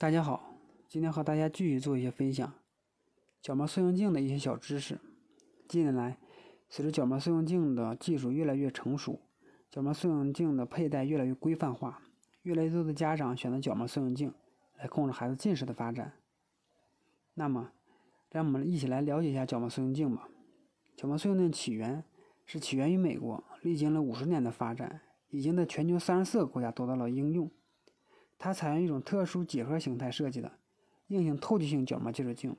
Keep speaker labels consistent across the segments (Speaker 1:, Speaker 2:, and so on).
Speaker 1: 大家好，今天和大家继续做一些分享角膜塑形镜的一些小知识。近年来，随着角膜塑形镜的技术越来越成熟，角膜塑形镜的佩戴越来越规范化，越来越多的家长选择角膜塑形镜来控制孩子近视的发展。那么，让我们一起来了解一下角膜塑形镜吧。角膜塑形镜起源是起源于美国，历经了五十年的发展，已经在全球三十四个国家得到了应用。它采用一种特殊几何形态设计的硬性透气性角膜接触镜，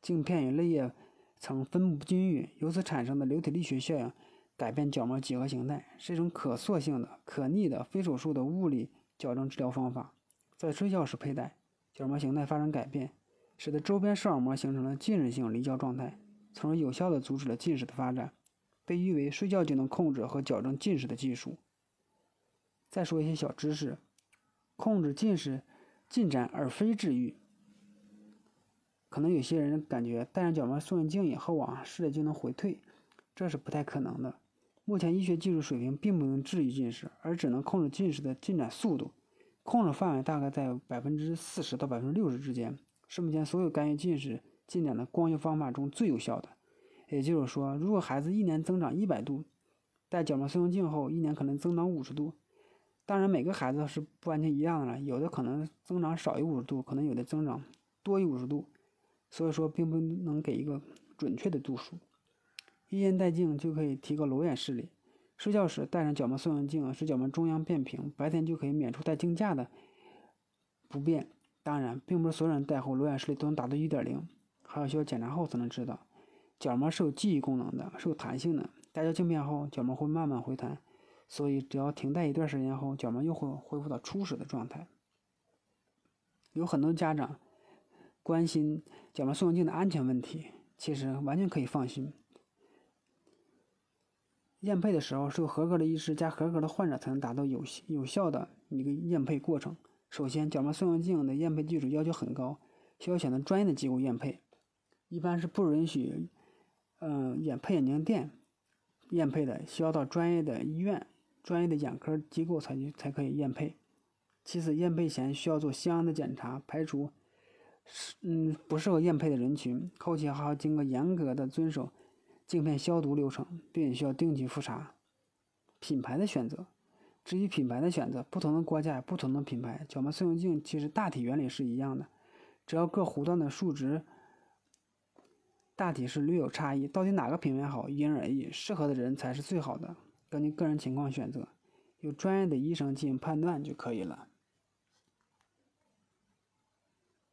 Speaker 1: 镜片与泪液层分布不均匀，由此产生的流体力学效应改变角膜几何形态，是一种可塑性的、可逆的非手术的物理矫正治疗方法。在睡觉时佩戴，角膜形态发生改变，使得周边视网膜形成了近视性离焦状态，从而有效地阻止了近视的发展，被誉为睡觉就能控制和矫正近视的技术。再说一些小知识。控制近视进展而非治愈，可能有些人感觉戴上角膜塑形镜以后啊，视力就能回退，这是不太可能的。目前医学技术水平并不能治愈近视，而只能控制近视的进展速度，控制范围大概在百分之四十到百分之六十之间，是目前所有干预近视进展的光学方法中最有效的。也就是说，如果孩子一年增长一百度，戴角膜塑形镜后，一年可能增长五十度。当然，每个孩子是不完全一样的了，有的可能增长少于五十度，可能有的增长多于五十度，所以说并不能给一个准确的度数。一眼戴镜就可以提高裸眼视力，睡觉时戴上角膜塑形镜，使角膜中央变平，白天就可以免除戴镜架的不便。当然，并不是所有人戴后裸眼视力都能达到一点零，还要需要检查后才能知道。角膜是有记忆功能的，是有弹性的，戴掉镜片后，角膜会慢慢回弹。所以，只要停戴一段时间后，角膜又会恢复到初始的状态。有很多家长关心角膜塑形镜的安全问题，其实完全可以放心。验配的时候，是由合格的医师加合格的患者才能达到有有效的一个验配过程。首先，角膜塑形镜的验配技术要求很高，需要选择专业的机构验配，一般是不允许，嗯，眼配眼镜店验配的，需要到专业的医院。专业的眼科机构才才可以验配。其次，验配前需要做相应的检查，排除嗯不适合验配的人群。后期还要经过严格的遵守镜片消毒流程，并且需要定期复查。品牌的选择，至于品牌的选择，不同的国家、不同的品牌角膜塑形镜其实大体原理是一样的，只要各弧段的数值大体是略有差异。到底哪个品牌好，因人而异，适合的人才是最好的。根据个人情况选择，由专业的医生进行判断就可以了。